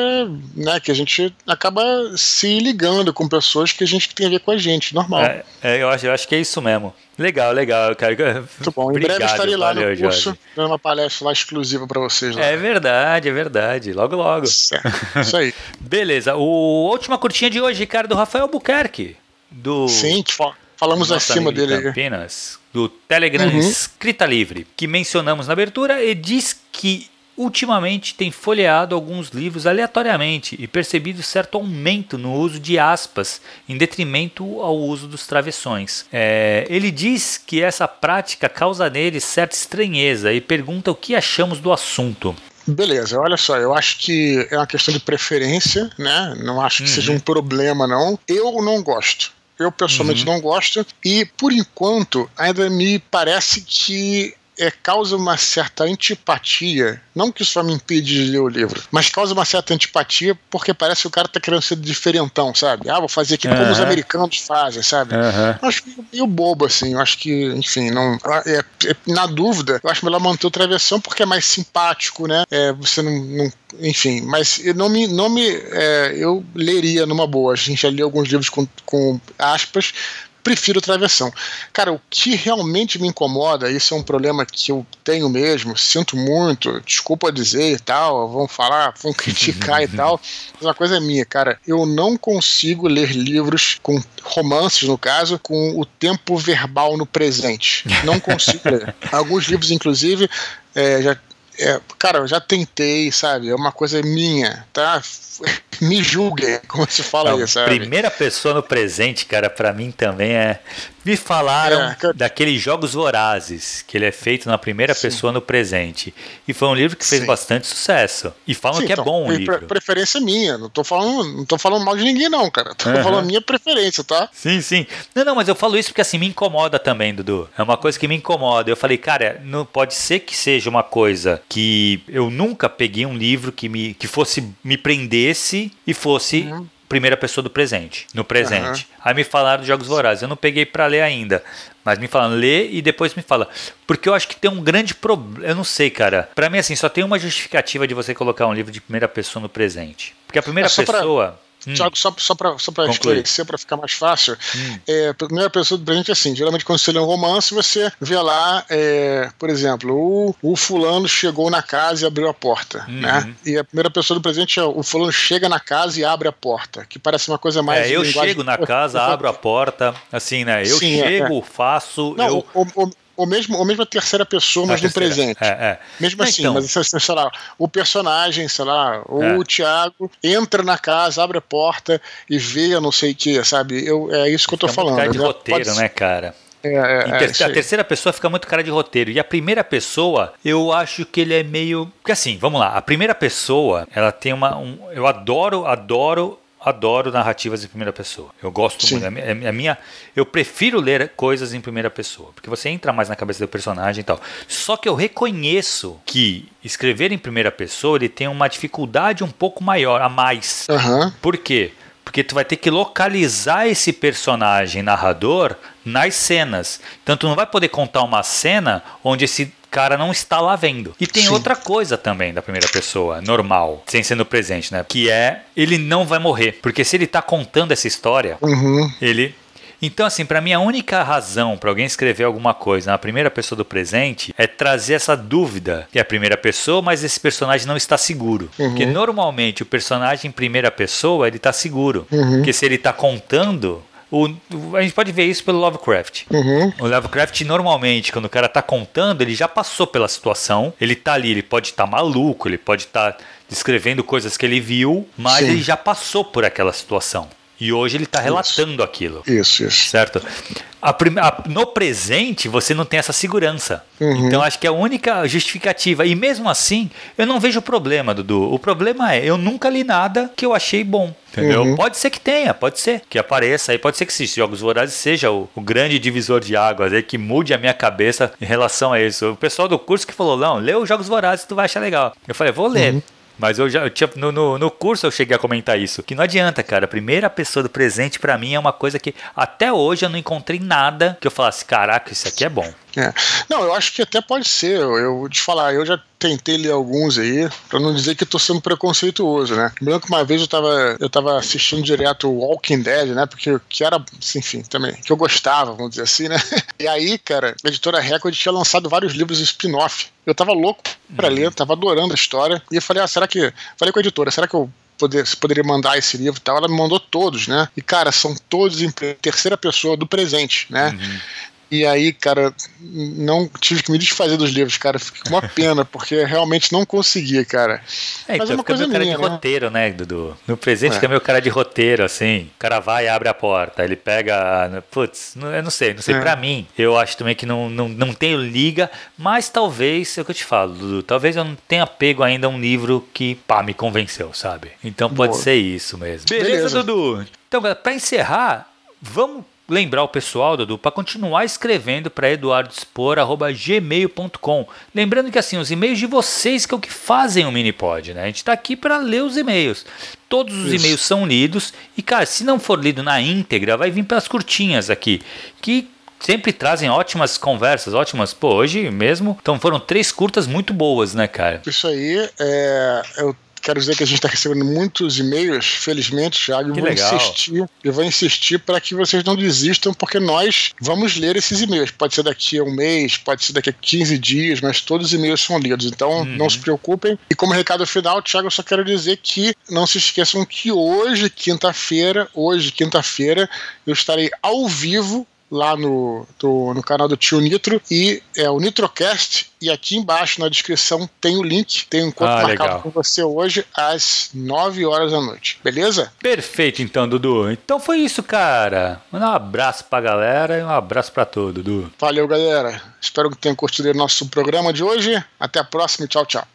né, que a gente acaba se ligando com pessoas que a gente tem a ver com a gente, normal. É, é, eu, acho, eu acho que é isso mesmo. Legal, legal, cara. Muito bom. Em Obrigado, breve estarei lá valeu, no curso, Jorge. dando uma palestra lá exclusiva para vocês. Lá. É verdade, é verdade. Logo, logo. Certo. Isso aí. Beleza. O última curtinha de hoje, cara, do Rafael Buquerque. Do... Sim, Falamos acima dele. Campinas, do Telegram uhum. Escrita Livre, que mencionamos na abertura, e diz que ultimamente tem folheado alguns livros aleatoriamente e percebido certo aumento no uso de aspas em detrimento ao uso dos travessões. É, ele diz que essa prática causa nele certa estranheza e pergunta o que achamos do assunto. Beleza, olha só, eu acho que é uma questão de preferência, né? Não acho que uhum. seja um problema, não. Eu não gosto. Eu pessoalmente uhum. não gosto. E por enquanto ainda me parece que é, causa uma certa antipatia. Não que isso vai me impedir de ler o livro, mas causa uma certa antipatia porque parece que o cara tá querendo ser diferentão, sabe? Ah, vou fazer aqui uhum. como os americanos fazem, sabe? Uhum. Eu acho meio bobo, assim. Eu acho que, enfim, não. É, é, na dúvida, eu acho melhor manter outra versão porque é mais simpático, né? É, você não, não enfim, mas eu não me, não me é, eu leria numa boa. A gente já leu alguns livros com, com aspas, prefiro travessão. Cara, o que realmente me incomoda, isso é um problema que eu tenho mesmo, sinto muito, desculpa dizer e tal, vão falar, vão criticar e tal, mas uma coisa é minha, cara, eu não consigo ler livros com romances, no caso, com o tempo verbal no presente. Não consigo ler. Alguns livros, inclusive, é, já é, cara, eu já tentei, sabe? É uma coisa minha, tá? Me julguem, como se fala Não, isso, sabe? Primeira pessoa no presente, cara, para mim também é me falaram é, que... daqueles Jogos Vorazes, que ele é feito na primeira Sim. pessoa no presente. E foi um livro que fez Sim. bastante sucesso. E falam Sim, que é então, bom o livro. Preferência minha. Não tô falando, não tô falando mal de ninguém, não, cara. Tô uhum. falando minha preferência, tá? Sim, sim. Não, não, mas eu falo isso porque assim me incomoda também, Dudu. É uma coisa que me incomoda. Eu falei, cara, não pode ser que seja uma coisa que eu nunca peguei um livro que me que fosse me prendesse e fosse uhum primeira pessoa do presente, no presente. Uhum. Aí me falaram de Jogos Vorazes, eu não peguei para ler ainda, mas me falaram lê e depois me fala, porque eu acho que tem um grande problema, eu não sei, cara. Para mim assim, só tem uma justificativa de você colocar um livro de primeira pessoa no presente. Porque a primeira é pessoa pra Hum. Só, só, só para só esclarecer, para ficar mais fácil, hum. é, a primeira pessoa do presente é assim: geralmente quando você lê um romance, você vê lá, é, por exemplo, o, o fulano chegou na casa e abriu a porta. Uhum. Né? E a primeira pessoa do presente é o fulano chega na casa e abre a porta, que parece uma coisa mais. É, eu chego na casa, abro a porta, assim, né? Eu Sim, é, chego, é, faço. Não, eu... o, o, ou mesmo, ou mesmo a terceira pessoa, mas no presente. É, é. Mesmo assim, então, mas sei lá, o personagem, sei lá, o é. Thiago entra na casa, abre a porta e vê não sei o que, sabe? Eu, é isso que eu tô falando. Cara de né? roteiro, né, cara? É, é, ter é, a terceira pessoa fica muito cara de roteiro. E a primeira pessoa, eu acho que ele é meio. Porque assim, vamos lá. A primeira pessoa, ela tem uma. Um... Eu adoro, adoro adoro narrativas em primeira pessoa. Eu gosto Sim. muito. A minha, eu prefiro ler coisas em primeira pessoa, porque você entra mais na cabeça do personagem e tal. Só que eu reconheço que escrever em primeira pessoa ele tem uma dificuldade um pouco maior, a mais. Uhum. Por quê? Porque tu vai ter que localizar esse personagem narrador nas cenas. Então tu não vai poder contar uma cena onde esse cara não está lá vendo. E tem Sim. outra coisa também da primeira pessoa, normal, sem ser no presente, né? Que é ele não vai morrer. Porque se ele tá contando essa história, uhum. ele então, assim, para mim a única razão para alguém escrever alguma coisa na primeira pessoa do presente é trazer essa dúvida que é a primeira pessoa, mas esse personagem não está seguro. Uhum. Porque normalmente o personagem em primeira pessoa ele está seguro. Uhum. Porque se ele está contando, o, a gente pode ver isso pelo Lovecraft. Uhum. O Lovecraft, normalmente, quando o cara tá contando, ele já passou pela situação. Ele tá ali, ele pode estar tá maluco, ele pode estar tá descrevendo coisas que ele viu, mas Sim. ele já passou por aquela situação. E hoje ele está relatando isso. aquilo. Isso, isso. Certo? A, a, no presente, você não tem essa segurança. Uhum. Então, acho que é a única justificativa. E mesmo assim, eu não vejo problema, Dudu. O problema é, eu nunca li nada que eu achei bom. Entendeu? Uhum. Pode ser que tenha, pode ser que apareça. E pode ser que esses Jogos Vorazes seja o, o, grande divisor de águas aí que mude a minha cabeça em relação a isso. O pessoal do curso que falou: não, lê os Jogos Vorazes, tu vai achar legal. Eu falei: vou ler. Uhum. Mas eu já eu tinha, no, no, no, curso eu cheguei a comentar isso. Que não adianta, cara. A primeira pessoa do presente, para mim, é uma coisa que até hoje eu não encontrei nada que eu falasse: caraca, isso aqui é bom. É. Não, eu acho que até pode ser. Eu, eu vou te falar, eu já tentei ler alguns aí, pra não dizer que eu tô sendo preconceituoso, né? Lembro que uma vez eu tava, eu tava assistindo direto Walking Dead, né? Porque que era, enfim, também, que eu gostava, vamos dizer assim, né? E aí, cara, a editora Record tinha lançado vários livros spin-off. Eu tava louco pra uhum. ler, tava adorando a história. E eu falei, ah, será que. Falei com a editora, será que eu poder, se poderia mandar esse livro e tal. Ela me mandou todos, né? E, cara, são todos em terceira pessoa do presente, né? Uhum. E aí, cara, não tive que me desfazer dos livros, cara. Fiquei com uma pena, porque realmente não conseguia, cara. É, Mas então é uma fica coisa meu cara minha, de né? roteiro, né, Dudu? No presente é. fica meu cara de roteiro, assim. O cara vai e abre a porta, ele pega. Putz, eu não sei, não sei. É. Pra mim, eu acho também que não, não, não tenho liga, mas talvez, é o que eu te falo, Dudu, talvez eu não tenha pego ainda um livro que, pá, me convenceu, sabe? Então pode Boa. ser isso mesmo. Beleza, Beleza, Dudu? Então, pra encerrar, vamos lembrar o pessoal, Dudu, para continuar escrevendo para eduardospor.gmail.com. Lembrando que assim, os e-mails de vocês que é o que fazem o Minipod, né? A gente está aqui para ler os e-mails. Todos os e-mails são lidos e, cara, se não for lido na íntegra, vai vir pelas curtinhas aqui, que sempre trazem ótimas conversas, ótimas. Pô, hoje mesmo, então foram três curtas muito boas, né, cara? Isso aí, é, eu quero dizer que a gente está recebendo muitos e-mails, felizmente, Thiago. Eu vou legal. insistir, eu vou insistir para que vocês não desistam, porque nós vamos ler esses e-mails. Pode ser daqui a um mês, pode ser daqui a 15 dias, mas todos os e-mails são lidos. Então, uhum. não se preocupem. E como recado final, Thiago, eu só quero dizer que não se esqueçam que hoje, quinta-feira, hoje, quinta-feira, eu estarei ao vivo lá no, do, no canal do Tio Nitro e é o Nitrocast. E aqui embaixo na descrição tem o link, tem um encontro ah, marcado legal. com você hoje às 9 horas da noite, beleza? Perfeito, então, Dudu. Então foi isso, cara. Um abraço pra galera e um abraço pra todo, Dudu. Valeu, galera. Espero que tenham curtido o nosso programa de hoje. Até a próxima e tchau, tchau.